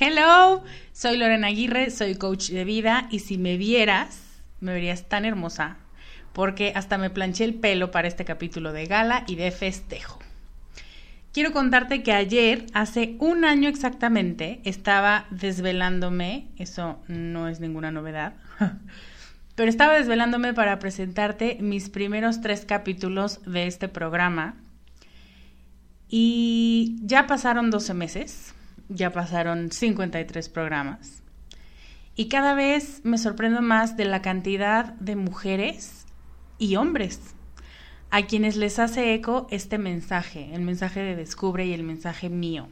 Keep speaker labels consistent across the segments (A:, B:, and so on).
A: Hello, soy Lorena Aguirre, soy coach de vida y si me vieras, me verías tan hermosa porque hasta me planché el pelo para este capítulo de gala y de festejo. Quiero contarte que ayer, hace un año exactamente, estaba desvelándome, eso no es ninguna novedad, pero estaba desvelándome para presentarte mis primeros tres capítulos de este programa y ya pasaron 12 meses ya pasaron 53 programas. Y cada vez me sorprendo más de la cantidad de mujeres y hombres a quienes les hace eco este mensaje, el mensaje de Descubre y el mensaje mío.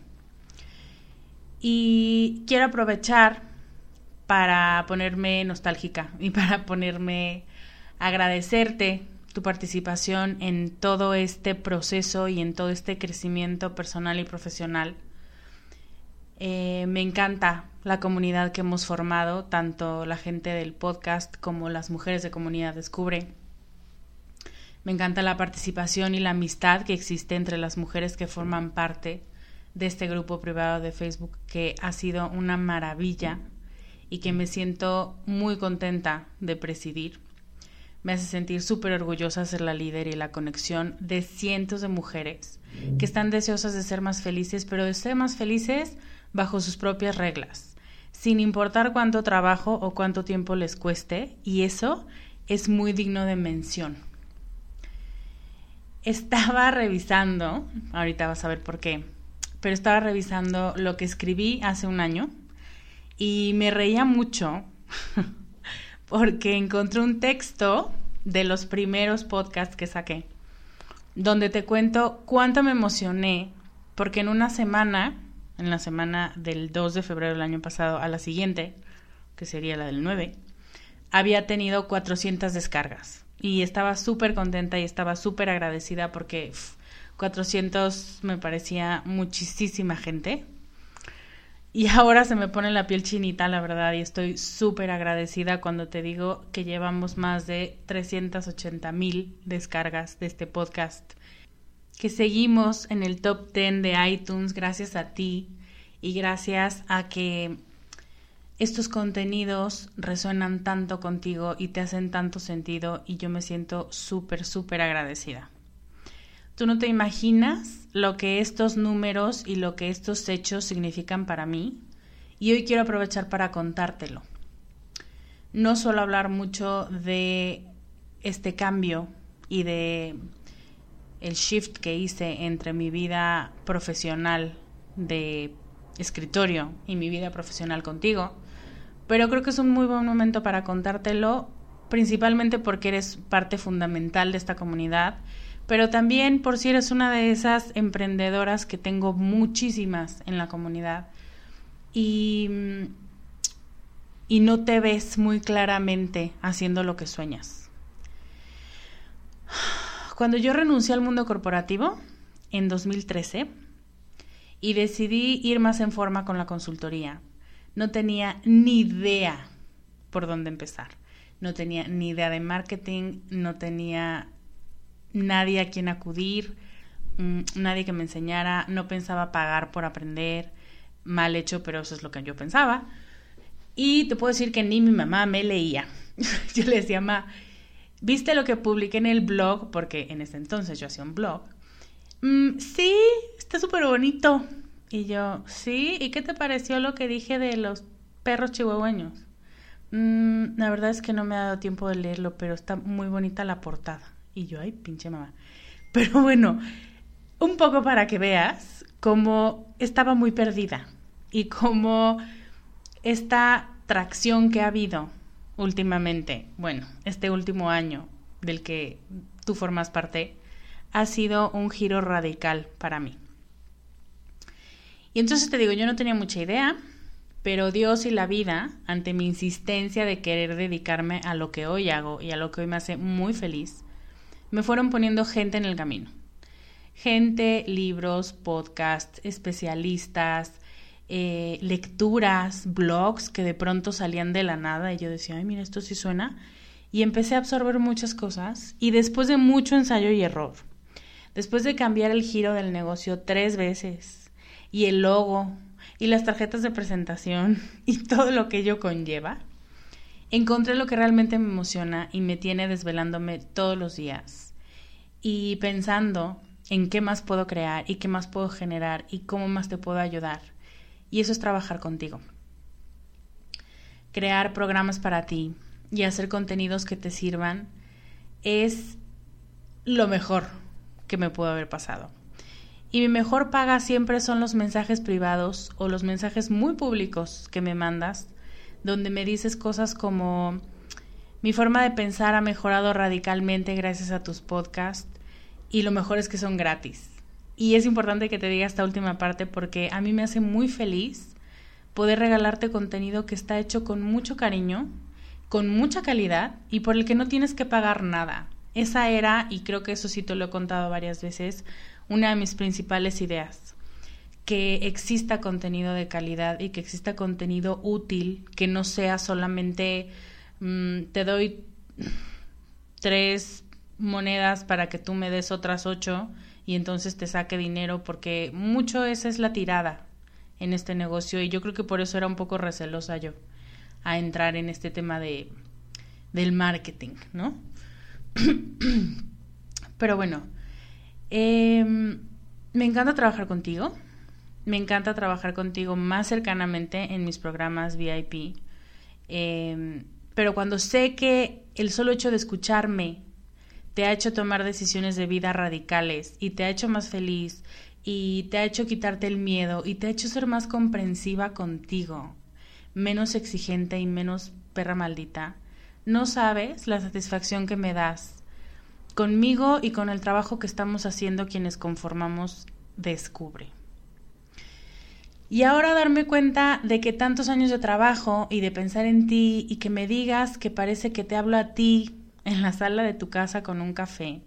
A: Y quiero aprovechar para ponerme nostálgica y para ponerme agradecerte tu participación en todo este proceso y en todo este crecimiento personal y profesional eh, me encanta la comunidad que hemos formado, tanto la gente del podcast como las mujeres de comunidad Descubre. Me encanta la participación y la amistad que existe entre las mujeres que forman parte de este grupo privado de Facebook, que ha sido una maravilla y que me siento muy contenta de presidir. Me hace sentir súper orgullosa ser la líder y la conexión de cientos de mujeres que están deseosas de ser más felices, pero de ser más felices bajo sus propias reglas, sin importar cuánto trabajo o cuánto tiempo les cueste, y eso es muy digno de mención. Estaba revisando, ahorita vas a ver por qué, pero estaba revisando lo que escribí hace un año y me reía mucho porque encontré un texto de los primeros podcasts que saqué, donde te cuento cuánto me emocioné, porque en una semana, en la semana del 2 de febrero del año pasado a la siguiente, que sería la del 9, había tenido 400 descargas. Y estaba súper contenta y estaba súper agradecida porque 400 me parecía muchísima gente. Y ahora se me pone la piel chinita, la verdad, y estoy súper agradecida cuando te digo que llevamos más de 380 mil descargas de este podcast, que seguimos en el top 10 de iTunes gracias a ti y gracias a que estos contenidos resuenan tanto contigo y te hacen tanto sentido y yo me siento súper, súper agradecida. Tú no te imaginas lo que estos números y lo que estos hechos significan para mí y hoy quiero aprovechar para contártelo. No solo hablar mucho de este cambio y de el shift que hice entre mi vida profesional de escritorio y mi vida profesional contigo, pero creo que es un muy buen momento para contártelo, principalmente porque eres parte fundamental de esta comunidad pero también por si eres una de esas emprendedoras que tengo muchísimas en la comunidad y, y no te ves muy claramente haciendo lo que sueñas. Cuando yo renuncié al mundo corporativo en 2013 y decidí ir más en forma con la consultoría, no tenía ni idea por dónde empezar. No tenía ni idea de marketing, no tenía nadie a quien acudir, mm, nadie que me enseñara, no pensaba pagar por aprender, mal hecho, pero eso es lo que yo pensaba. Y te puedo decir que ni mi mamá me leía. yo le decía, mamá, ¿viste lo que publiqué en el blog? Porque en ese entonces yo hacía un blog. Mm, sí, está súper bonito. Y yo, sí, ¿y qué te pareció lo que dije de los perros chihuahueños? Mm, la verdad es que no me ha dado tiempo de leerlo, pero está muy bonita la portada. Y yo, ay, pinche mamá. Pero bueno, un poco para que veas cómo estaba muy perdida y cómo esta tracción que ha habido últimamente, bueno, este último año del que tú formas parte, ha sido un giro radical para mí. Y entonces te digo, yo no tenía mucha idea, pero Dios y la vida, ante mi insistencia de querer dedicarme a lo que hoy hago y a lo que hoy me hace muy feliz, me fueron poniendo gente en el camino. Gente, libros, podcasts, especialistas, eh, lecturas, blogs que de pronto salían de la nada y yo decía, ay, mira, esto sí suena. Y empecé a absorber muchas cosas y después de mucho ensayo y error, después de cambiar el giro del negocio tres veces y el logo y las tarjetas de presentación y todo lo que ello conlleva, encontré lo que realmente me emociona y me tiene desvelándome todos los días y pensando en qué más puedo crear y qué más puedo generar y cómo más te puedo ayudar. Y eso es trabajar contigo. Crear programas para ti y hacer contenidos que te sirvan es lo mejor que me pudo haber pasado. Y mi mejor paga siempre son los mensajes privados o los mensajes muy públicos que me mandas donde me dices cosas como mi forma de pensar ha mejorado radicalmente gracias a tus podcasts y lo mejor es que son gratis. Y es importante que te diga esta última parte porque a mí me hace muy feliz poder regalarte contenido que está hecho con mucho cariño, con mucha calidad y por el que no tienes que pagar nada. Esa era, y creo que eso sí te lo he contado varias veces, una de mis principales ideas que exista contenido de calidad y que exista contenido útil, que no sea solamente mm, te doy tres monedas para que tú me des otras ocho y entonces te saque dinero, porque mucho esa es la tirada en este negocio y yo creo que por eso era un poco recelosa yo a entrar en este tema de del marketing, ¿no? Pero bueno, em, me encanta trabajar contigo me encanta trabajar contigo más cercanamente en mis programas VIP. Em, pero cuando sé que el solo hecho de escucharme te ha hecho tomar decisiones de vida radicales y te ha hecho más feliz y te ha hecho quitarte el miedo y te ha hecho ser más comprensiva contigo, menos exigente y menos perra maldita, no sabes la satisfacción que me das conmigo y con el trabajo que estamos haciendo quienes conformamos Descubre. Y ahora darme cuenta de que tantos años de trabajo y de pensar en ti y que me digas que parece que te hablo a ti en la sala de tu casa con un café,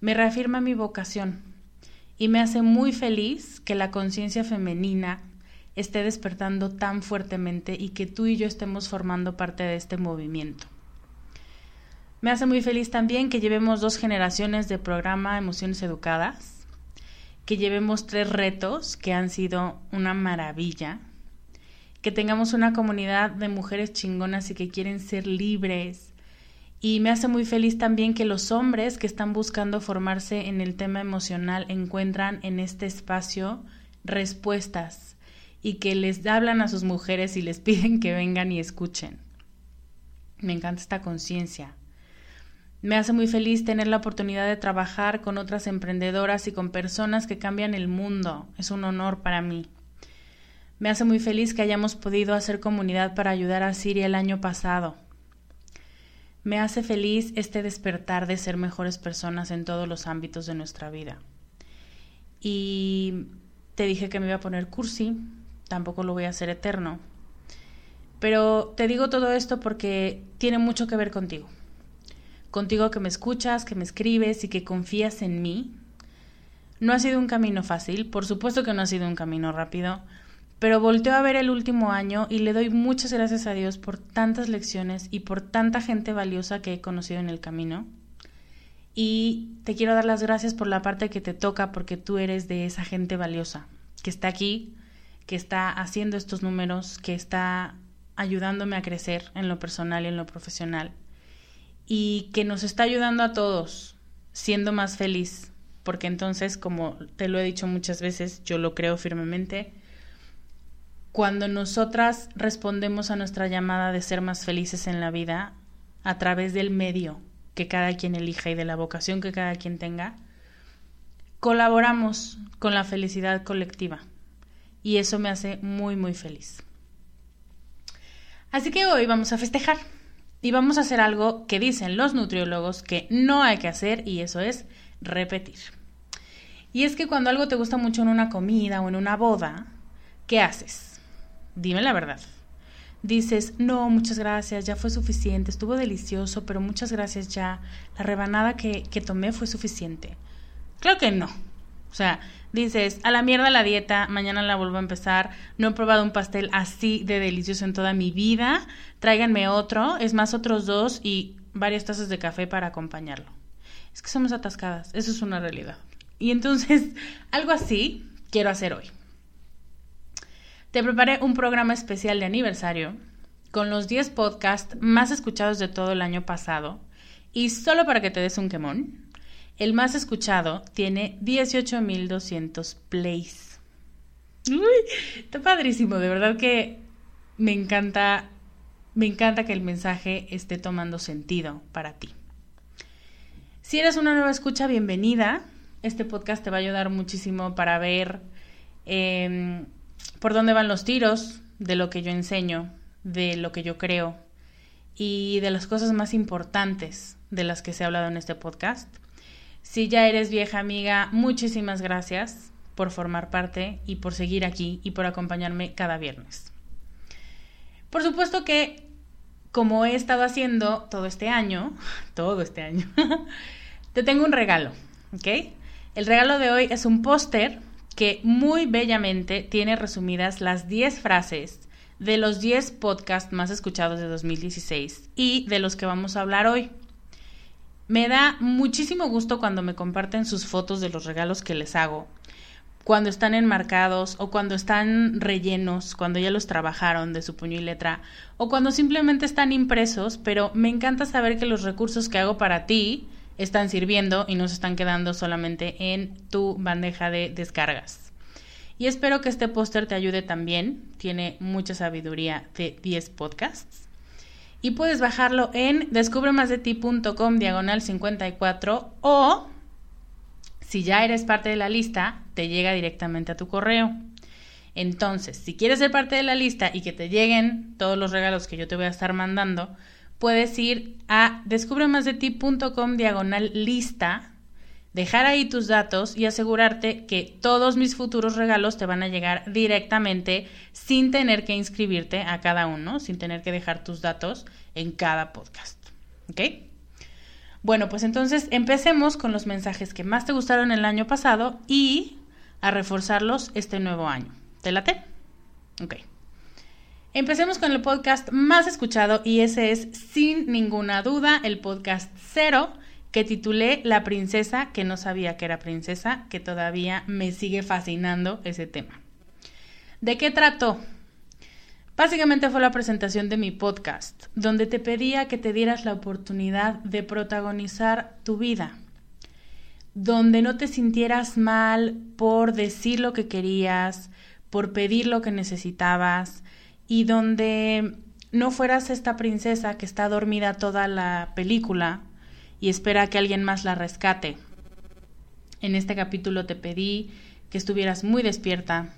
A: me reafirma mi vocación y me hace muy feliz que la conciencia femenina esté despertando tan fuertemente y que tú y yo estemos formando parte de este movimiento. Me hace muy feliz también que llevemos dos generaciones de programa Emociones Educadas, que llevemos tres retos que han sido una maravilla, que tengamos una comunidad de mujeres chingonas y que quieren ser libres. Y me hace muy feliz también que los hombres que están buscando formarse en el tema emocional encuentran en este espacio respuestas y que les hablan a sus mujeres y les piden que vengan y escuchen. Me encanta esta conciencia. Me hace muy feliz tener la oportunidad de trabajar con otras emprendedoras y con personas que cambian el mundo. Es un honor para mí. Me hace muy feliz que hayamos podido hacer comunidad para ayudar a Siria el año pasado. Me hace feliz este despertar de ser mejores personas en todos los ámbitos de nuestra vida. Y te dije que me iba a poner cursi, tampoco lo voy a hacer eterno. Pero te digo todo esto porque tiene mucho que ver contigo contigo que me escuchas, que me escribes y que confías en mí. No ha sido un camino fácil, por supuesto que no ha sido un camino rápido, pero volteo a ver el último año y le doy muchas gracias a Dios por tantas lecciones y por tanta gente valiosa que he conocido en el camino. Y te quiero dar las gracias por la parte que te toca porque tú eres de esa gente valiosa, que está aquí, que está haciendo estos números, que está ayudándome a crecer en lo personal y en lo profesional y que nos está ayudando a todos siendo más feliz, porque entonces, como te lo he dicho muchas veces, yo lo creo firmemente, cuando nosotras respondemos a nuestra llamada de ser más felices en la vida a través del medio que cada quien elija y de la vocación que cada quien tenga, colaboramos con la felicidad colectiva y eso me hace muy muy feliz. Así que hoy vamos a festejar y vamos a hacer algo que dicen los nutriólogos que no hay que hacer y eso es repetir. Y es que cuando algo te gusta mucho en una comida o en una boda, ¿qué haces? Dime la verdad. Dices, no, muchas gracias, ya fue suficiente, estuvo delicioso, pero muchas gracias ya, la rebanada que, que tomé fue suficiente. Claro que no. O sea, dices, a la mierda la dieta, mañana la vuelvo a empezar, no he probado un pastel así de delicioso en toda mi vida, tráiganme otro, es más otros dos y varias tazas de café para acompañarlo. Es que somos atascadas, eso es una realidad. Y entonces, algo así quiero hacer hoy. Te preparé un programa especial de aniversario con los 10 podcasts más escuchados de todo el año pasado y solo para que te des un quemón, el más escuchado tiene 18.200 plays. Uy, está padrísimo, de verdad que me encanta, me encanta que el mensaje esté tomando sentido para ti. Si eres una nueva escucha, bienvenida. Este podcast te va a ayudar muchísimo para ver em, por dónde van los tiros de lo que yo enseño, de lo que yo creo y de las cosas más importantes de las que se ha hablado en este podcast. Si ya eres vieja amiga, muchísimas gracias por formar parte y por seguir aquí y por acompañarme cada viernes. Por supuesto que, como he estado haciendo todo este año, todo este año, te tengo un regalo, ¿ok? El regalo de hoy es un póster que muy bellamente tiene resumidas las 10 frases de los 10 podcasts más escuchados de 2016 y de los que vamos a hablar hoy. Me da muchísimo gusto cuando me comparten sus fotos de los regalos que les hago, cuando están enmarcados o cuando están rellenos, cuando ya los trabajaron de su puño y letra, o cuando simplemente están impresos, pero me encanta saber que los recursos que hago para ti están sirviendo y no se están quedando solamente en tu bandeja de descargas. Y espero que este póster te ayude también, tiene mucha sabiduría de 10 podcasts y puedes bajarlo en descubremasdeti.com diagonal 54 o si ya eres parte de la lista, te llega directamente a tu correo. Entonces, si quieres ser parte de la lista y que te lleguen todos los regalos que yo te voy a estar mandando, puedes ir a descubremasdeti.com diagonal lista, dejar ahí tus datos y asegurarte que todos mis futuros regalos te van a llegar directamente sin tener que inscribirte a cada uno, sin tener que dejar tus datos en cada podcast. ¿Ok? Bueno, pues entonces empecemos con los mensajes que más te gustaron el año pasado y a reforzarlos este nuevo año. ¿Te late? Ok. Empecemos con el podcast más escuchado y ese es sin ninguna duda el podcast cero que titulé La princesa que no sabía que era princesa, que todavía me sigue fascinando ese tema. ¿De qué trató? Básicamente fue la presentación de mi podcast, donde te pedía que te dieras la oportunidad de protagonizar tu vida, donde no te sintieras mal por decir lo que querías, por pedir lo que necesitabas, y donde no fueras esta princesa que está dormida toda la película y espera que alguien más la rescate. En este capítulo te pedí que estuvieras muy despierta,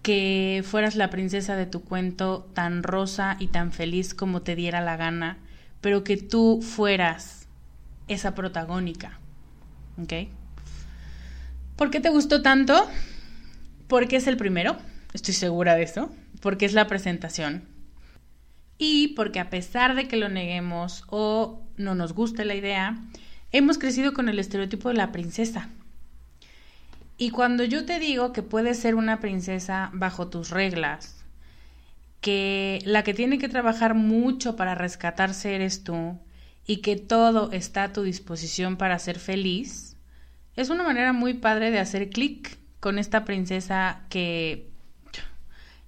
A: que fueras la princesa de tu cuento tan rosa y tan feliz como te diera la gana, pero que tú fueras esa protagónica. ¿Ok? ¿Por qué te gustó tanto? Porque es el primero, estoy segura de eso porque es la presentación y porque a pesar de que lo neguemos o no nos guste la idea, hemos crecido con el estereotipo de la princesa. Y cuando yo te digo que puedes ser una princesa bajo tus reglas, que la que tiene que trabajar mucho para rescatarse eres tú y que todo está a tu disposición para ser feliz, es una manera muy padre de hacer clic con esta princesa que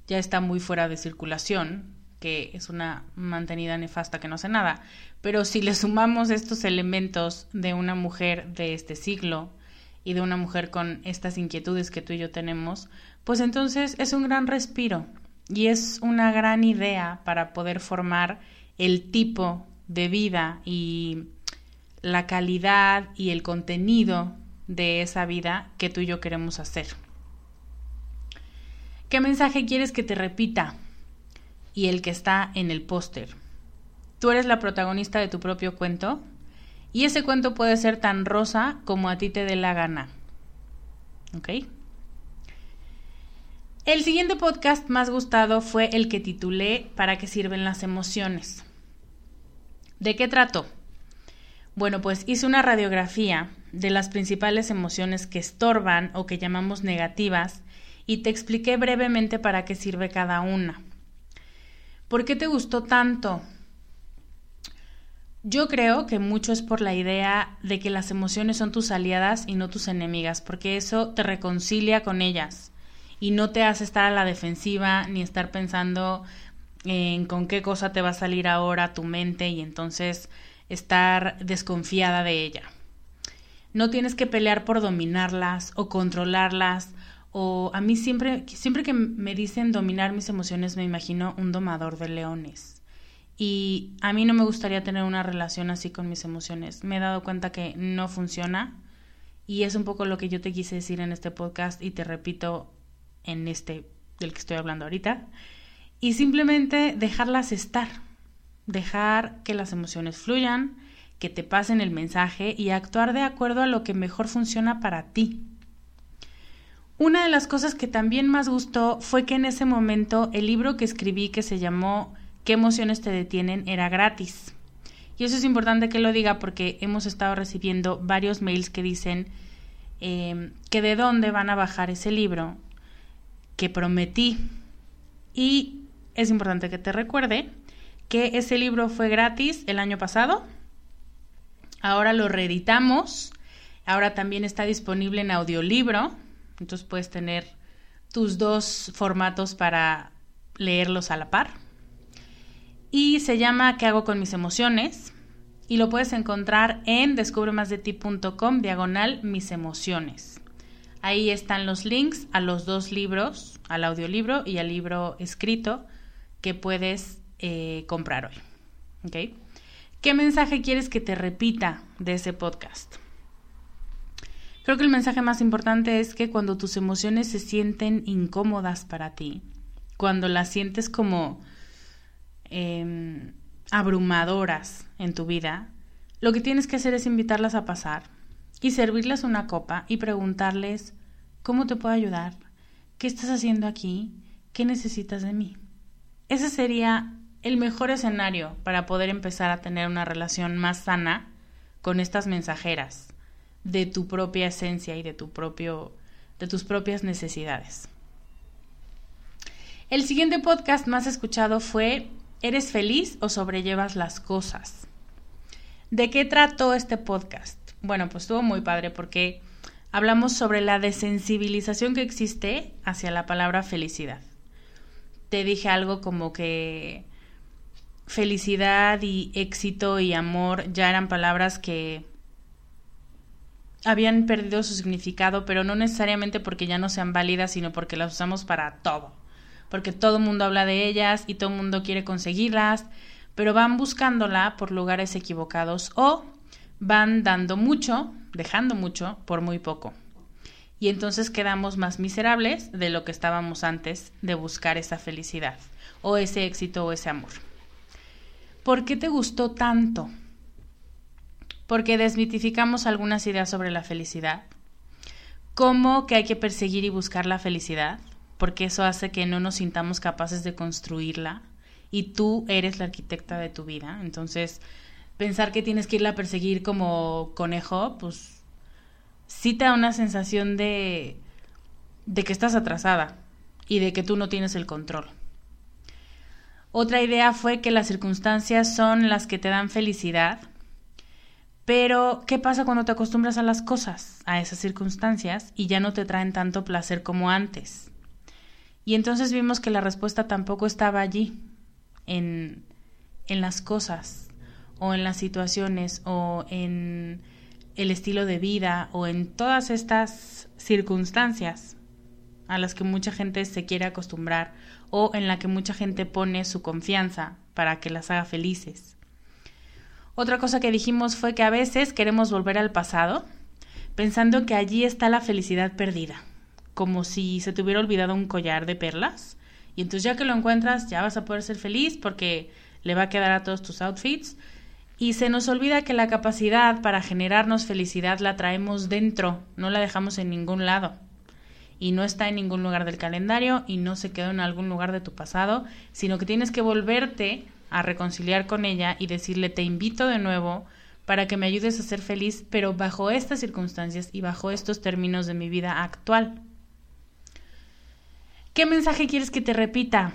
A: ya está muy fuera de circulación, que es una mantenida nefasta que no hace nada. Pero si le sumamos estos elementos de una mujer de este siglo y de una mujer con estas inquietudes que tú y yo tenemos, pues entonces es un gran respiro y es una gran idea para poder formar el tipo de vida y la calidad y el contenido de esa vida que tú y yo queremos hacer. ¿Qué mensaje quieres que te repita? Y el que está en el póster. Tú eres la protagonista de tu propio cuento y ese cuento puede ser tan rosa como a ti te dé la gana. ¿Ok? El siguiente podcast más gustado fue el que titulé ¿Para qué sirven las emociones? ¿De qué trató? Bueno, pues hice una radiografía de las principales emociones que estorban o que llamamos negativas y te expliqué brevemente para qué sirve cada una. ¿Por qué te gustó tanto? Yo creo que mucho es por la idea de que las emociones son tus aliadas y no tus enemigas, porque eso te reconcilia con ellas y no te hace estar a la defensiva ni estar pensando en con qué cosa te va a salir ahora tu mente y entonces estar desconfiada de ella. No tienes que pelear por dominarlas o controlarlas o a mí siempre, siempre que me dicen dominar mis emociones me imagino un domador de leones. Y a mí no me gustaría tener una relación así con mis emociones. Me he dado cuenta que no funciona y es un poco lo que yo te quise decir en este podcast y te repito en este del que estoy hablando ahorita. Y simplemente dejarlas estar, dejar que las emociones fluyan, que te pasen el mensaje y actuar de acuerdo a lo que mejor funciona para ti. Una de las cosas que también más gustó fue que en ese momento el libro que escribí que se llamó ¿Qué emociones te detienen? era gratis. Y eso es importante que lo diga porque hemos estado recibiendo varios mails que dicen em, que de dónde van a bajar ese libro que prometí. Y es importante que te recuerde que ese libro fue gratis el año pasado. Ahora lo reeditamos. Ahora también está disponible en audiolibro entonces puedes tener tus dos formatos para leerlos a la par. Y se llama ¿Qué hago con mis emociones? Y lo puedes encontrar en descubremasdeti.com diagonal mis emociones. Ahí están los links a los dos libros, al audiolibro y al libro escrito que puedes eh, comprar hoy. ¿Qué mensaje quieres que te repita de ese podcast? Creo que el mensaje más importante es que cuando tus emociones se sienten incómodas para ti, cuando las sientes como em, abrumadoras en tu vida, lo que tienes que hacer es invitarlas a pasar y servirles una copa y preguntarles ¿cómo te puedo ayudar? ¿Qué estás haciendo aquí? ¿Qué necesitas de mí? Ese sería el mejor escenario para poder empezar a tener una relación más sana con estas mensajeras de tu propia esencia y de tu propio de tus propias necesidades. El siguiente podcast más escuchado fue ¿Eres feliz o sobrellevas las cosas? ¿De qué trató este podcast? Bueno, pues estuvo muy padre porque hablamos sobre la desensibilización que existe hacia la palabra felicidad. Te dije algo como que felicidad y éxito y amor ya eran palabras que habían perdido su significado, pero no necesariamente porque ya no sean válidas, sino porque las usamos para todo. Porque todo el mundo habla de ellas y todo el mundo quiere conseguirlas, pero van buscándola por lugares equivocados o van dando mucho, dejando mucho por muy poco. Y entonces quedamos más miserables de lo que estábamos antes de buscar esa felicidad o ese éxito o ese amor. ¿Por qué te gustó tanto? Porque desmitificamos algunas ideas sobre la felicidad, como que hay que perseguir y buscar la felicidad, porque eso hace que no nos sintamos capaces de construirla y tú eres la arquitecta de tu vida. Entonces, pensar que tienes que irla a perseguir como conejo, pues sí te da una sensación de, de que estás atrasada y de que tú no tienes el control. Otra idea fue que las circunstancias son las que te dan felicidad pero, ¿qué pasa cuando te acostumbras a las cosas, a esas circunstancias, y ya no te traen tanto placer como antes? Y entonces vimos que la respuesta tampoco estaba allí, en, en las cosas, o en las situaciones, o en el estilo de vida, o en todas estas circunstancias a las que mucha gente se quiere acostumbrar, o en la que mucha gente pone su confianza para que las haga felices. Otra cosa que dijimos fue que a veces queremos volver al pasado pensando que allí está la felicidad perdida, como si se te hubiera olvidado un collar de perlas. Y entonces ya que lo encuentras ya vas a poder ser feliz porque le va a quedar a todos tus outfits. Y se nos olvida que la capacidad para generarnos felicidad la traemos dentro, no la dejamos en ningún lado. Y no está en ningún lugar del calendario y no se quedó en algún lugar de tu pasado, sino que tienes que volverte a reconciliar con ella y decirle te invito de nuevo para que me ayudes a ser feliz, pero bajo estas circunstancias y bajo estos términos de mi vida actual. ¿Qué mensaje quieres que te repita?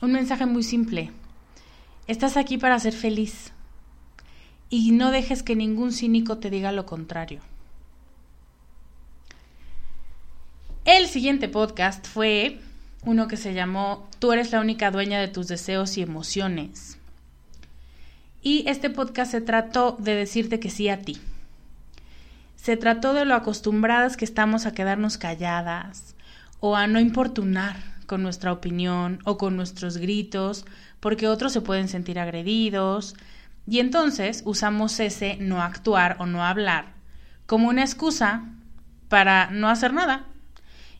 A: Un mensaje muy simple. Estás aquí para ser feliz y no dejes que ningún cínico te diga lo contrario. El siguiente podcast fue uno que se llamó Tú eres la única dueña de tus deseos y emociones. Y este podcast se trató de decirte que sí a ti. Se trató de lo acostumbradas que estamos a quedarnos calladas o a no importunar con nuestra opinión o con nuestros gritos porque otros se pueden sentir agredidos y entonces usamos ese no actuar o no hablar como una excusa para no hacer nada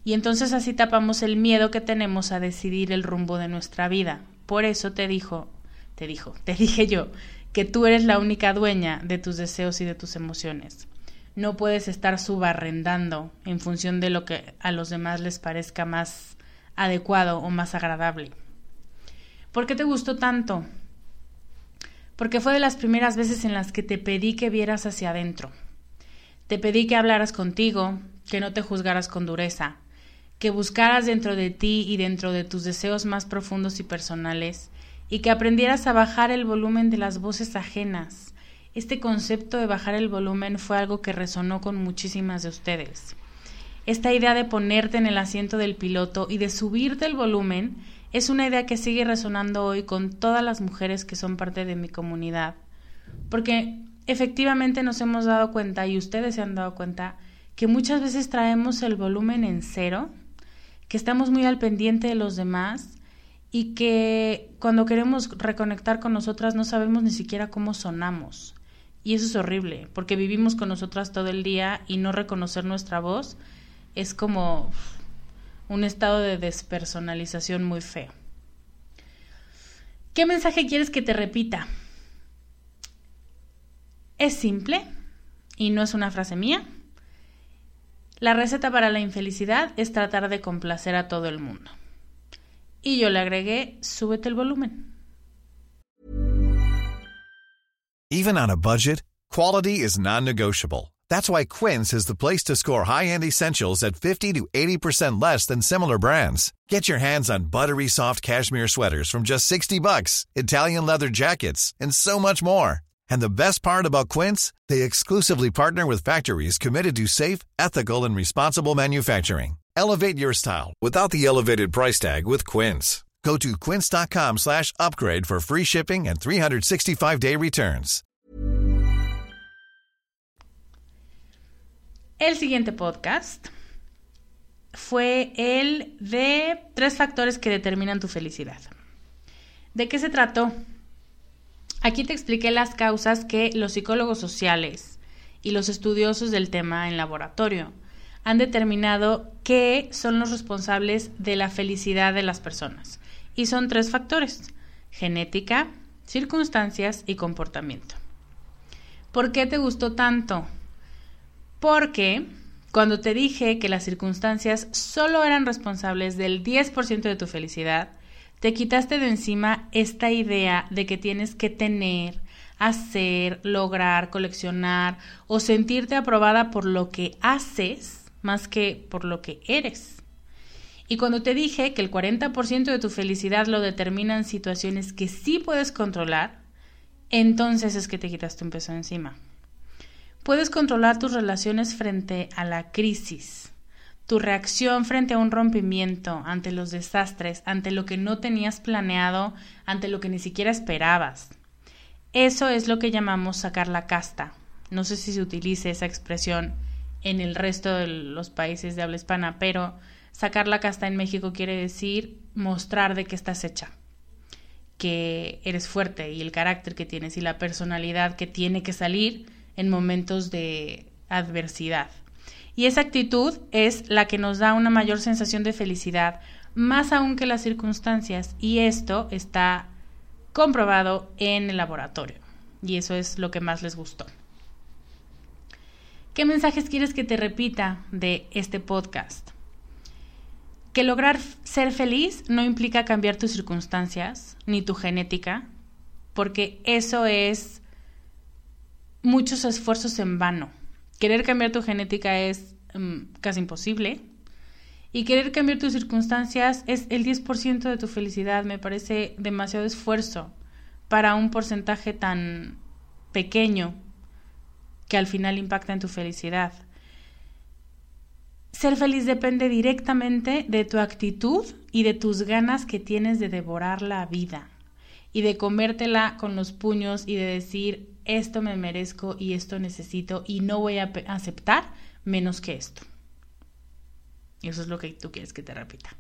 A: y entonces así tapamos el miedo que tenemos a decidir el rumbo de nuestra vida. Por eso te dijo, te dijo, te dije yo, que tú eres la única dueña de tus deseos y de tus emociones. No puedes estar subarrendando en función de lo que a los demás les parezca más adecuado o más agradable. ¿Por qué te gustó tanto? Porque fue de las primeras veces en las que te pedí que vieras hacia adentro. Te pedí que hablaras contigo, que no te juzgaras con dureza, que buscaras dentro de ti y dentro de tus deseos más profundos y personales, y que aprendieras a bajar el volumen de las voces ajenas. Este concepto de bajar el volumen fue algo que resonó con muchísimas de ustedes. Esta idea de ponerte en el asiento del piloto y de subirte el volumen es una idea que sigue resonando hoy con todas las mujeres que son parte de mi comunidad, porque efectivamente nos hemos dado cuenta y ustedes se han dado cuenta que muchas veces traemos el volumen en cero que estamos muy al pendiente de los demás y que cuando queremos reconectar con nosotras no sabemos ni siquiera cómo sonamos. Y eso es horrible, porque vivimos con nosotras todo el día y no reconocer nuestra voz es como un estado de despersonalización muy feo. ¿Qué mensaje quieres que te repita? Es simple y no es una frase mía. La receta para la infelicidad es tratar de complacer a todo el mundo. Y yo le agregué, súbete el volumen.
B: Even on a budget, quality is non-negotiable. That's why Quince is the place to score high-end essentials at 50 to 80% less than similar brands. Get your hands on buttery soft cashmere sweaters from just 60 bucks, Italian leather jackets, and so much more. And the best part about Quince, they exclusively partner with factories committed to safe, ethical, and responsible manufacturing. Elevate your style without the elevated price tag with Quince. Go to quince.com slash upgrade for free shipping and 365-day returns.
A: El siguiente podcast fue el de tres factores que determinan tu felicidad. ¿De qué se trató? Aquí te expliqué las causas que los psicólogos sociales y los estudiosos del tema en laboratorio han determinado que son los responsables de la felicidad de las personas. Y son tres factores, genética, circunstancias y comportamiento. ¿Por qué te gustó tanto? Porque cuando te dije que las circunstancias solo eran responsables del 10% de tu felicidad, te quitaste de encima esta idea de que tienes que tener, hacer, lograr, coleccionar o sentirte aprobada por lo que haces más que por lo que eres. Y cuando te dije que el 40% de tu felicidad lo determinan situaciones que sí puedes controlar, entonces es que te quitaste un peso encima. Puedes controlar tus relaciones frente a la crisis, tu reacción frente a un rompimiento, ante los desastres, ante lo que no tenías planeado, ante lo que ni siquiera esperabas. Eso es lo que llamamos sacar la casta. No sé si se utilice esa expresión en el resto de los países de habla hispana, pero sacar la casta en México quiere decir mostrar de qué estás hecha, que eres fuerte y el carácter que tienes y la personalidad que tiene que salir en momentos de adversidad. Y esa actitud es la que nos da una mayor sensación de felicidad, más aún que las circunstancias. Y esto está comprobado en el laboratorio. Y eso es lo que más les gustó. ¿Qué mensajes quieres que te repita de este podcast? Que lograr ser feliz no implica cambiar tus circunstancias ni tu genética, porque eso es muchos esfuerzos en vano querer cambiar tu genética es mm, casi imposible. Y querer cambiar tus circunstancias es el 10% de tu felicidad. Me parece demasiado esfuerzo para un porcentaje tan pequeño que al final impacta en tu felicidad. Ser feliz depende directamente de tu actitud y de tus ganas que tienes de devorar la vida y de comértela con los puños y de decir, esto me merezco y esto necesito y no voy a aceptar menos que esto. Eso es lo que tú quieres que te repita.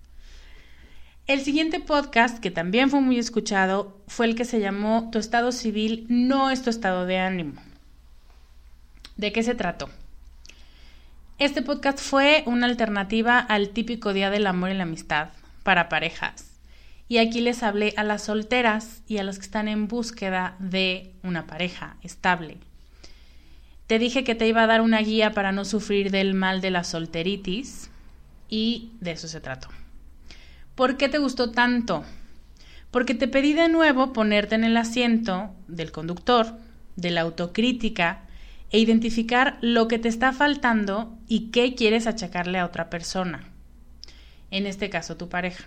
A: El siguiente podcast, que también fue muy escuchado, fue el que se llamó Tu estado civil no es tu estado de ánimo. ¿De qué se trató? Este podcast fue una alternativa al típico Día del Amor y la Amistad para parejas y aquí les hablé a las solteras y a las que están en búsqueda de una pareja estable. Te dije que te iba a dar una guía para no sufrir del mal de la solteritis y de eso se trató. ¿Por qué te gustó tanto? Porque te pedí de nuevo ponerte en el asiento del conductor, de la autocrítica e identificar lo que te está faltando y qué quieres achacarle a otra persona. En este caso, tu pareja.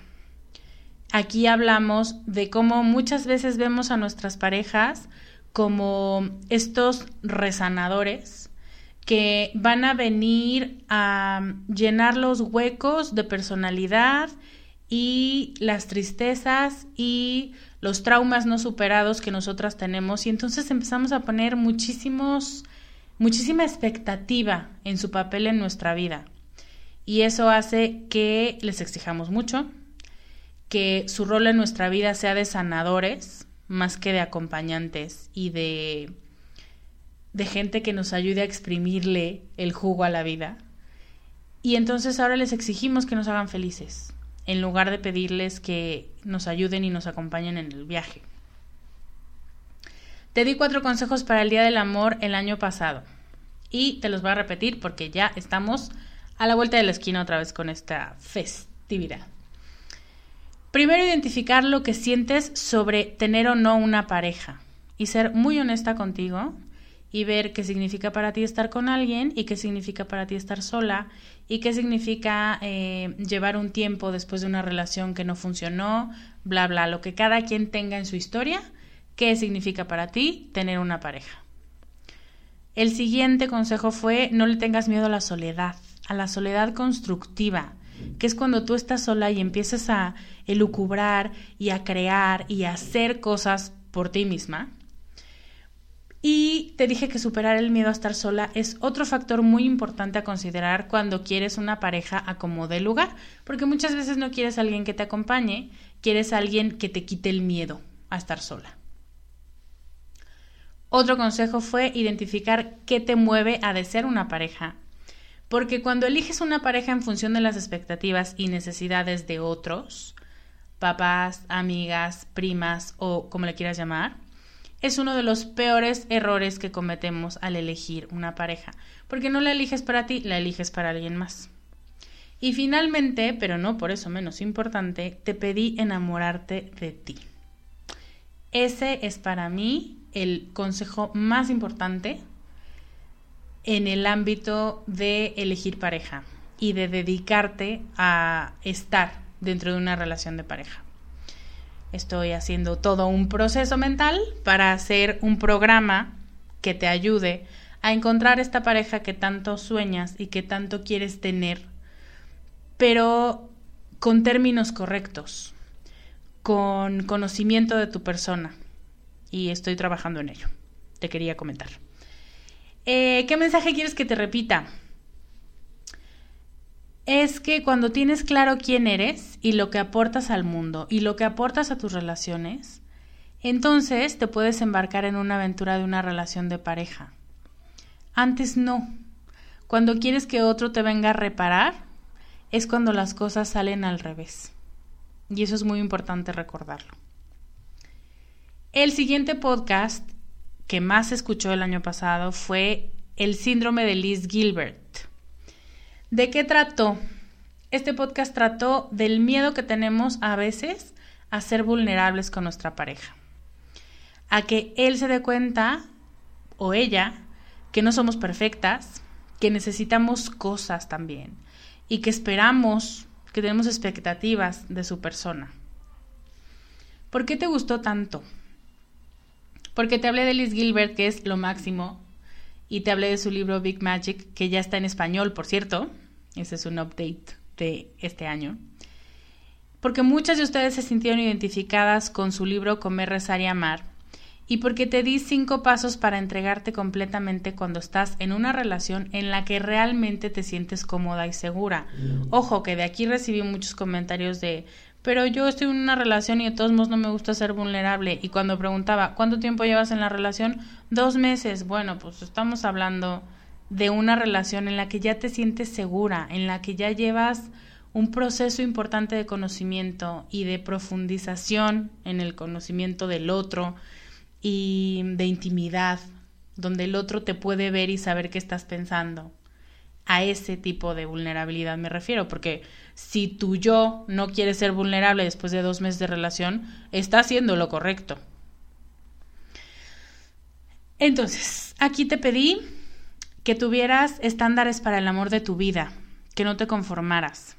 A: Aquí hablamos de cómo muchas veces vemos a nuestras parejas como estos resanadores que van a venir a llenar los huecos de personalidad y las tristezas y los traumas no superados que nosotras tenemos. Y entonces empezamos a poner muchísimos muchísima expectativa en su papel en nuestra vida. Y eso hace que les exijamos mucho, que su rol en nuestra vida sea de sanadores más que de acompañantes y de, de gente que nos ayude a exprimirle el jugo a la vida. Y entonces ahora les exigimos que nos hagan felices, en lugar de pedirles que nos ayuden y nos acompañen en el viaje. Te di cuatro consejos para el Día del Amor el año pasado y te los voy a repetir porque ya estamos a la vuelta de la esquina otra vez con esta festividad. Primero, identificar lo que sientes sobre tener o no una pareja y ser muy honesta contigo y ver qué significa para ti estar con alguien y qué significa para ti estar sola y qué significa eh, llevar un tiempo después de una relación que no funcionó, bla, bla, lo que cada quien tenga en su historia, qué significa para ti tener una pareja. El siguiente consejo fue no le tengas miedo a la soledad, a la soledad constructiva, que es cuando tú estás sola y empiezas a elucubrar y a crear y a hacer cosas por ti misma y te dije que superar el miedo a estar sola es otro factor muy importante a considerar cuando quieres una pareja a como de lugar, porque muchas veces no quieres a alguien que te acompañe, quieres a alguien que te quite el miedo a estar sola. Otro consejo fue identificar qué te mueve a desear una pareja, porque cuando eliges una pareja en función de las expectativas y necesidades de otros, papás, amigas, primas o como le quieras llamar, es uno de los peores errores que cometemos al elegir una pareja, porque no la eliges para ti, la eliges para alguien más. Y finalmente, pero no por eso menos importante, te pedí enamorarte de ti. Ese es para mí el consejo más importante en el ámbito de elegir pareja y de dedicarte a estar dentro de una relación de pareja. Estoy haciendo todo un proceso mental para hacer un programa que te ayude a encontrar esta pareja que tanto sueñas y que tanto quieres tener, pero con términos correctos, con conocimiento de tu persona. Y estoy trabajando en ello. Te quería comentar. Eh, ¿Qué mensaje quieres que te repita? es que cuando tienes claro quién eres y lo que aportas al mundo y lo que aportas a tus relaciones, entonces te puedes embarcar en una aventura de una relación de pareja. Antes no. Cuando quieres que otro te venga a reparar, es cuando las cosas salen al revés. Y eso es muy importante recordarlo. El siguiente podcast que más se escuchó el año pasado fue El síndrome de Liz Gilbert. ¿De qué trató? Este podcast trató del miedo que tenemos a veces a ser vulnerables con nuestra pareja. A que él se dé cuenta, o ella, que no somos perfectas, que necesitamos cosas también y que esperamos, que tenemos expectativas de su persona. ¿Por qué te gustó tanto? Porque te hablé de Liz Gilbert, que es lo máximo, y te hablé de su libro Big Magic, que ya está en español, por cierto, ese es un update de este año. Porque muchas de ustedes se sintieron identificadas con su libro Comer, Rezar y Amar. Y porque te di cinco pasos para entregarte completamente cuando estás en una relación en la que realmente te sientes cómoda y segura. Ojo, que de aquí recibí muchos comentarios de, pero yo estoy en una relación y de todos modos no me gusta ser vulnerable. Y cuando preguntaba, ¿cuánto tiempo llevas en la relación? Dos meses. Bueno, pues estamos hablando de una relación en la que ya te sientes segura, en la que ya llevas un proceso importante de conocimiento y de profundización en el conocimiento del otro y de intimidad, donde el otro te puede ver y saber qué estás pensando. A ese tipo de vulnerabilidad me refiero, porque si tu yo no quiere ser vulnerable después de dos meses de relación, está haciendo lo correcto. Entonces, aquí te pedí que tuvieras estándares para el amor de tu vida, que no te conformaras.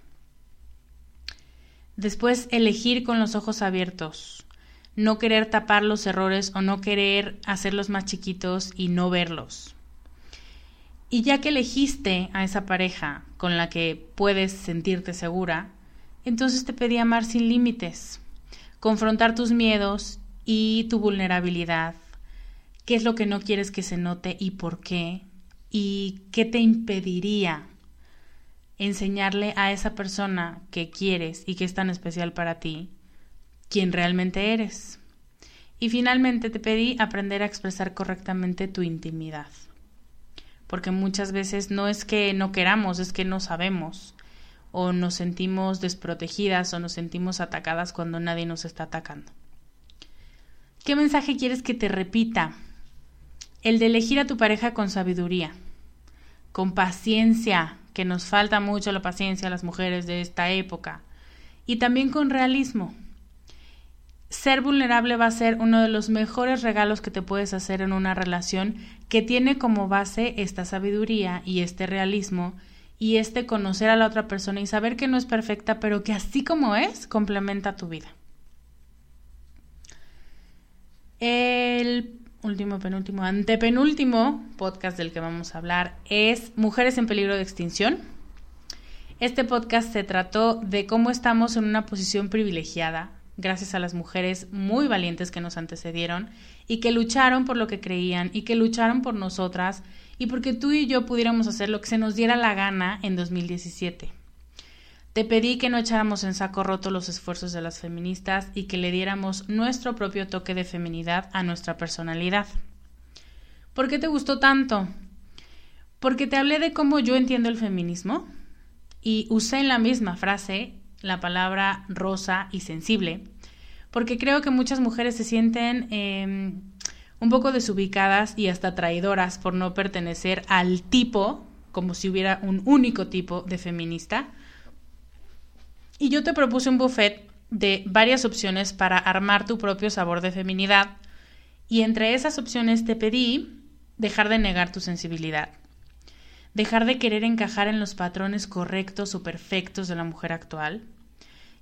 A: Después, elegir con los ojos abiertos, no querer tapar los errores o no querer hacerlos más chiquitos y no verlos. Y ya que elegiste a esa pareja con la que puedes sentirte segura, entonces te pedí amar sin límites, confrontar tus miedos y tu vulnerabilidad, qué es lo que no quieres que se note y por qué, y qué te impediría enseñarle a esa persona que quieres y que es tan especial para ti quién realmente eres. Y finalmente te pedí aprender a expresar correctamente tu intimidad. Porque muchas veces no es que no queramos, es que no sabemos. O nos sentimos desprotegidas o nos sentimos atacadas cuando nadie nos está atacando. ¿Qué mensaje quieres que te repita el de elegir a tu pareja con sabiduría, con paciencia, que nos falta mucho la paciencia a las mujeres de esta época, y también con realismo. Ser vulnerable va a ser uno de los mejores regalos que te puedes hacer en una relación que tiene como base esta sabiduría y este realismo y este conocer a la otra persona y saber que no es perfecta, pero que así como es, complementa tu vida. El último, penúltimo, antepenúltimo podcast del que vamos a hablar es Mujeres en peligro de extinción. Este podcast se trató de cómo estamos en una posición privilegiada gracias a las mujeres muy valientes que nos antecedieron y que lucharon por lo que creían y que lucharon por nosotras y porque tú y yo pudiéramos hacer lo que se nos diera la gana en 2017. Te pedí que no echáramos en saco roto los esfuerzos de las feministas y que le diéramos nuestro propio toque de feminidad a nuestra personalidad. ¿Por qué te gustó tanto? Porque te hablé de cómo yo entiendo el feminismo y usé en la misma frase la palabra rosa y sensible, porque creo que muchas mujeres se sienten em, un poco desubicadas y hasta traidoras por no pertenecer al tipo, como si hubiera un único tipo de feminista, y yo te propuse un buffet de varias opciones para armar tu propio sabor de feminidad. Y entre esas opciones te pedí dejar de negar tu sensibilidad, dejar de querer encajar en los patrones correctos o perfectos de la mujer actual,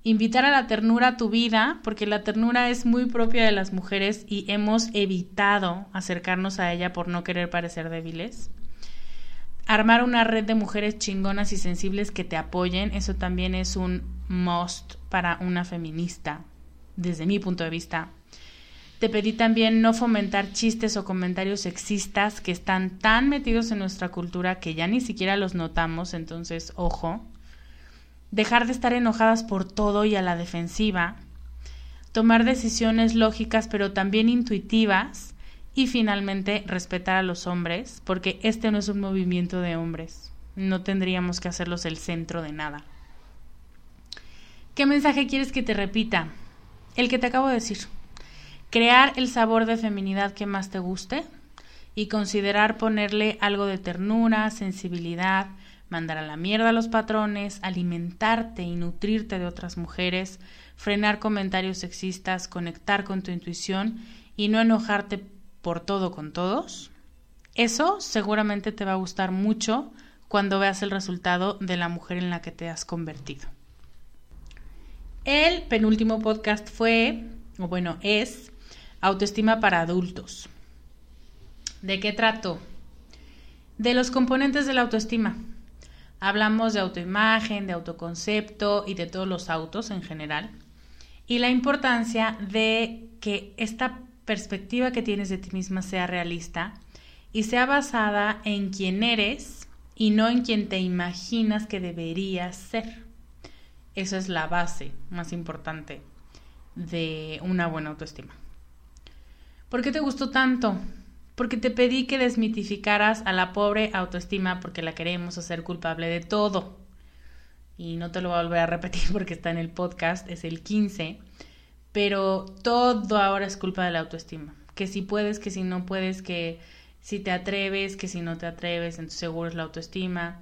A: invitar a la ternura a tu vida, porque la ternura es muy propia de las mujeres y hemos evitado acercarnos a ella por no querer parecer débiles armar una red de mujeres chingonas y sensibles que te apoyen, eso también es un must para una feminista, desde mi punto de vista. Te pedí también no fomentar chistes o comentarios sexistas que están tan metidos en nuestra cultura que ya ni siquiera los notamos, entonces ojo. Dejar de estar enojadas por todo y a la defensiva. Tomar decisiones lógicas pero también intuitivas y finalmente, respetar a los hombres, porque este no es un movimiento de hombres. No tendríamos que hacerlos el centro de nada. ¿Qué mensaje quieres que te repita? El que te acabo de decir. Crear el sabor de feminidad que más te guste y considerar ponerle algo de ternura, sensibilidad, mandar a la mierda a los patrones, alimentarte y nutrirte de otras mujeres, frenar comentarios sexistas, conectar con tu intuición y no enojarte por todo con todos, eso seguramente te va a gustar mucho cuando veas el resultado de la mujer en la que te has convertido. El penúltimo podcast fue, o bueno, es Autoestima para adultos. ¿De qué trato? De los componentes de la autoestima. Hablamos de autoimagen, de autoconcepto y de todos los autos en general. Y la importancia de que esta perspectiva que tienes de ti misma sea realista y sea basada en quién eres y no en quien te imaginas que deberías ser. Esa es la base más importante de una buena autoestima. ¿Por qué te gustó tanto? Porque te pedí que desmitificaras a la pobre autoestima porque la queremos hacer culpable de todo. Y no te lo voy a volver a repetir porque está en el podcast, es el 15 pero todo ahora es culpa de la autoestima. Que si puedes, que si no puedes, que si te atreves, que si no te atreves, entonces seguro es la autoestima.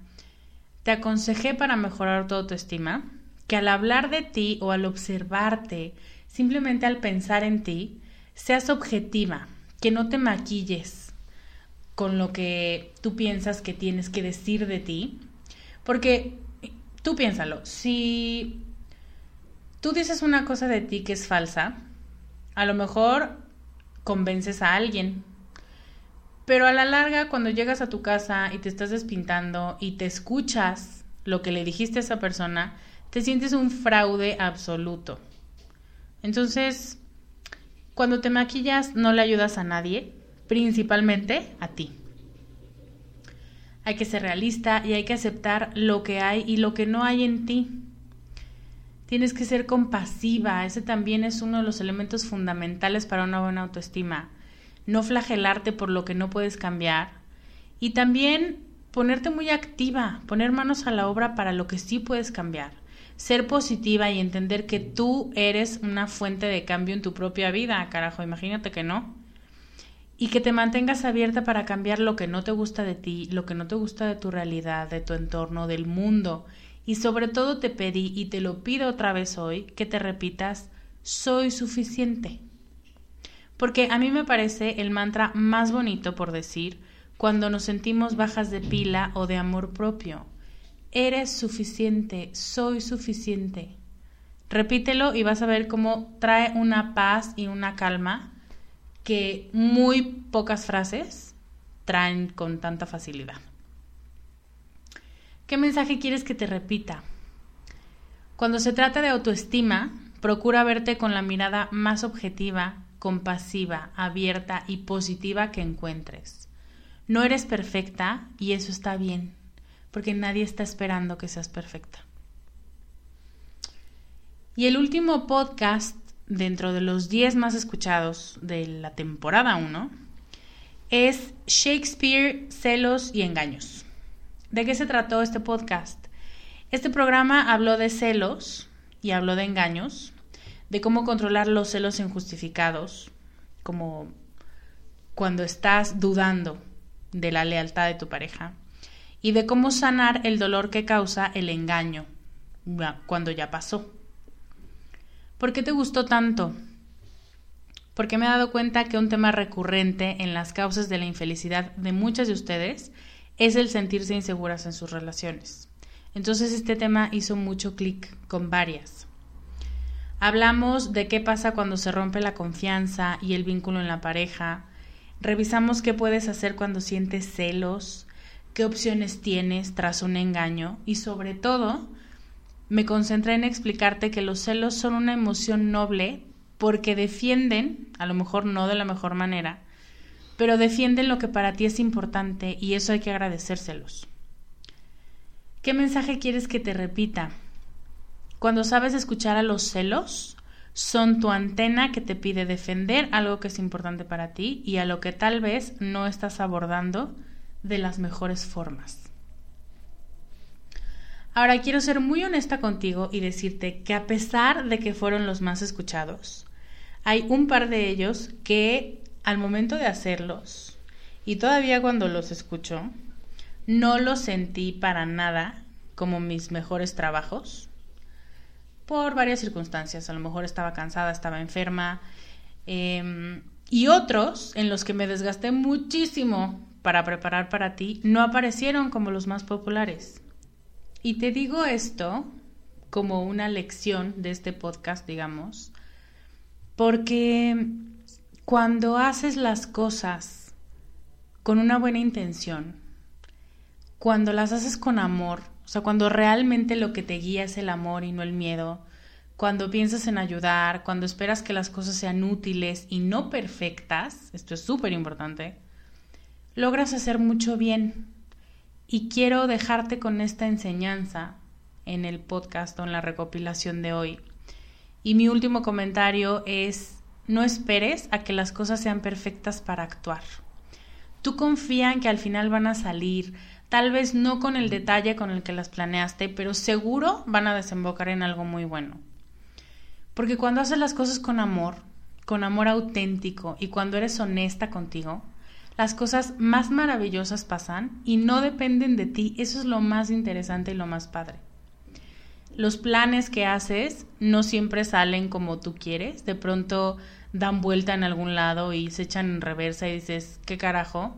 A: Te aconsejé para mejorar tu autoestima que al hablar de ti o al observarte, simplemente al pensar en ti, seas objetiva, que no te maquilles con lo que tú piensas que tienes que decir de ti, porque tú piénsalo, si tú dices una cosa de ti que es falsa, a lo mejor convences a alguien. Pero a la larga, cuando llegas a tu casa y te estás despintando y te escuchas lo que le dijiste a esa persona, te sientes un fraude absoluto. Entonces, cuando te maquillas no le ayudas a nadie, principalmente a ti. Hay que ser realista y hay que aceptar lo que hay y lo que no hay en ti. Tienes que ser compasiva, ese también es uno de los elementos fundamentales para una buena autoestima. No flagelarte por lo que no puedes cambiar y también ponerte muy activa, poner manos a la obra para lo que sí puedes cambiar. Ser positiva y entender que tú eres una fuente de cambio en tu propia vida, carajo, imagínate que no. y que te mantengas abierta para cambiar lo que no te gusta de ti, lo que no te gusta de tu realidad, de tu entorno, del mundo. Y sobre todo te pedí y te lo pido otra vez hoy que te repitas, soy suficiente. Porque a mí me parece el mantra más bonito por decir cuando nos sentimos bajas de pila o de amor propio. Eres suficiente, soy suficiente. Repítelo y vas a ver cómo trae una paz y una calma que muy pocas frases traen con tanta facilidad. ¿Qué mensaje quieres que te repita? Cuando se trata de autoestima, procura verte con la mirada más objetiva, compasiva, abierta y positiva que encuentres. No eres perfecta y eso está bien, porque nadie está esperando que seas perfecta. Y el último podcast dentro de los 10 más escuchados de la temporada 1 es Shakespeare, celos y engaños. ¿De qué se trató este podcast? Este programa habló de celos y habló de engaños, de cómo controlar los celos injustificados, como cuando estás dudando de la lealtad de tu pareja, y de cómo sanar el dolor que causa el engaño cuando ya pasó. ¿Por qué te gustó tanto? Porque me he dado cuenta que un tema recurrente en las causas de la infelicidad de muchas de ustedes es el sentirse inseguras en sus relaciones. Entonces este tema hizo mucho clic con varias. Hablamos de qué pasa cuando se rompe la confianza y el vínculo en la pareja. Revisamos qué puedes hacer cuando sientes celos, qué opciones tienes tras un engaño y sobre todo me concentré en explicarte que los celos son una emoción noble porque defienden, a lo mejor no de la mejor manera, pero defienden lo que para ti es importante y eso hay que agradecérselos. ¿Qué mensaje quieres que te repita? Cuando sabes escuchar a los celos, son tu antena que te pide defender algo que es importante para ti y a lo que tal vez no estás abordando de las mejores formas. Ahora quiero ser muy honesta contigo y decirte que a pesar de que fueron los más escuchados, hay un par de ellos que al momento de hacerlos y todavía cuando los escucho, no los sentí para nada como mis mejores trabajos por varias circunstancias. A lo mejor estaba cansada, estaba enferma. Em, y otros en los que me desgasté muchísimo para preparar para ti no aparecieron como los más populares. Y te digo esto como una lección de este podcast, digamos, porque cuando haces las cosas con una buena intención, cuando las haces con amor, o sea, cuando realmente lo que te guía es el amor y no el miedo, cuando piensas en ayudar, cuando esperas que las cosas sean útiles y no perfectas, esto es súper importante, logras hacer mucho bien y quiero dejarte con esta enseñanza en el podcast o en la recopilación de hoy. Y mi último comentario es, no esperes a que las cosas sean perfectas para actuar. Tú confía en que al final van a salir, tal vez no con el detalle con el que las planeaste, pero seguro van a desembocar en algo muy bueno. Porque cuando haces las cosas con amor, con amor auténtico y cuando eres honesta contigo, las cosas más maravillosas pasan y no dependen de ti. Eso es lo más interesante y lo más padre. Los planes que haces no siempre salen como tú quieres. De pronto dan vuelta en algún lado y se echan en reversa y dices, ¿qué carajo?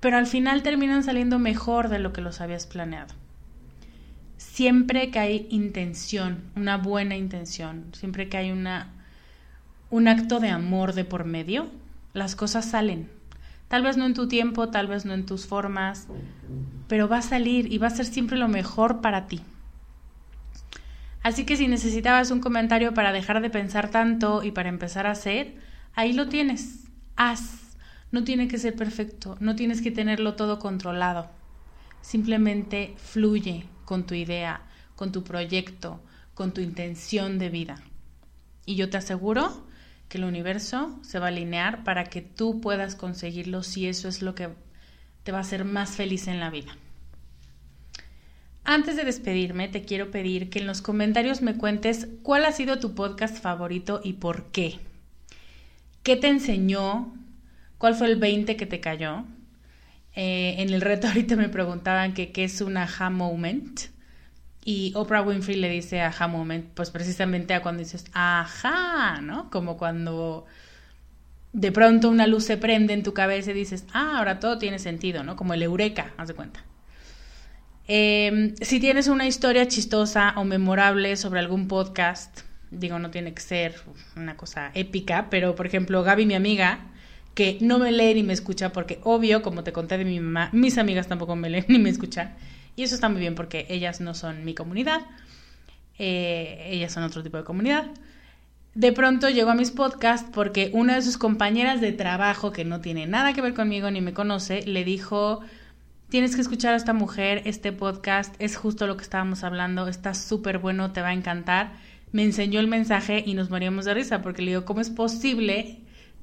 A: Pero al final terminan saliendo mejor de lo que los habías planeado. Siempre que hay intención, una buena intención, siempre que hay una, un acto de amor de por medio, las cosas salen Tal vez no en tu tiempo, tal vez no en tus formas, pero va a salir y va a ser siempre lo mejor para ti. Así que si necesitabas un comentario para dejar de pensar tanto y para empezar a hacer, ahí lo tienes. Haz. No tiene que ser perfecto, no tienes que tenerlo todo controlado. Simplemente fluye con tu idea, con tu proyecto, con tu intención de vida. Y yo te aseguro que el universo se va a alinear para que tú puedas conseguirlo si eso es lo que te va a hacer más feliz en la vida. Antes de despedirme, te quiero pedir que en los comentarios me cuentes cuál ha sido tu podcast favorito y por qué. ¿Qué te enseñó? ¿Cuál fue el 20 que te cayó? Eh, en el reto ahorita me preguntaban que qué es un aha moment. Y Oprah Winfrey le dice aha moment, pues precisamente a cuando dices ajá, ¿no? Como cuando de pronto una luz se prende en tu cabeza y dices, ah, ahora todo tiene sentido, ¿no? Como el eureka, haz de cuenta. Em, si tienes una historia chistosa o memorable sobre algún podcast, digo, no tiene que ser una cosa épica, pero por ejemplo, Gaby, mi amiga, que no me lee ni me escucha, porque obvio, como te conté de mi mamá, mis amigas tampoco me leen ni me escuchan. Y eso está muy bien porque ellas no son mi comunidad, eh, ellas son otro tipo de comunidad. De pronto llegó a mis podcasts porque una de sus compañeras de trabajo, que no tiene nada que ver conmigo ni me conoce, le dijo, tienes que escuchar a esta mujer, este podcast, es justo lo que estábamos hablando, está súper bueno, te va a encantar. Me enseñó el mensaje y nos moríamos de risa porque le digo, ¿cómo es posible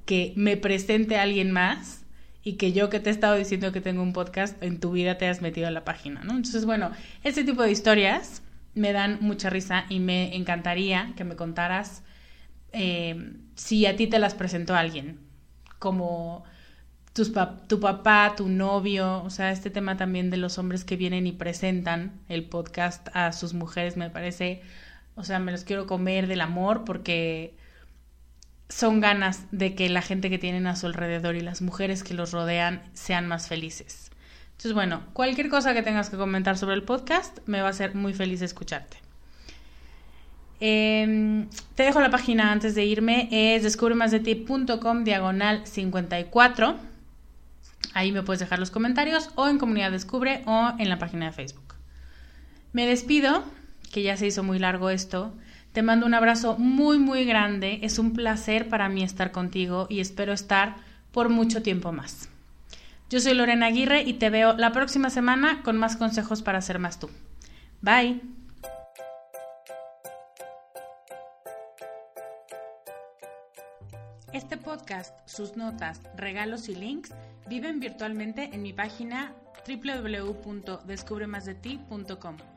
A: que me presente a alguien más y que yo que te he estado diciendo que tengo un podcast, en tu vida te has metido a la página, ¿no? Entonces, bueno, este tipo de historias me dan mucha risa y me encantaría que me contaras eh, si a ti te las presentó alguien, como tus tu papá, tu novio, o sea, este tema también de los hombres que vienen y presentan el podcast a sus mujeres me parece, o sea, me los quiero comer del amor porque son ganas de que la gente que tienen a su alrededor y las mujeres que los rodean sean más felices. Entonces, bueno, cualquier cosa que tengas que comentar sobre el podcast, me va a ser muy feliz escucharte. Em, te dejo la página antes de irme, es descubremasdeti.com diagonal 54. Ahí me puedes dejar los comentarios o en Comunidad Descubre o en la página de Facebook. Me despido, que ya se hizo muy largo esto. Te mando un abrazo muy, muy grande. Es un placer para mí estar contigo y espero estar por mucho tiempo más. Yo soy Lorena Aguirre y te veo la próxima semana con más consejos para ser más tú. Bye. Este podcast, sus notas, regalos y links viven virtualmente en mi página www.descubremasdeti.com.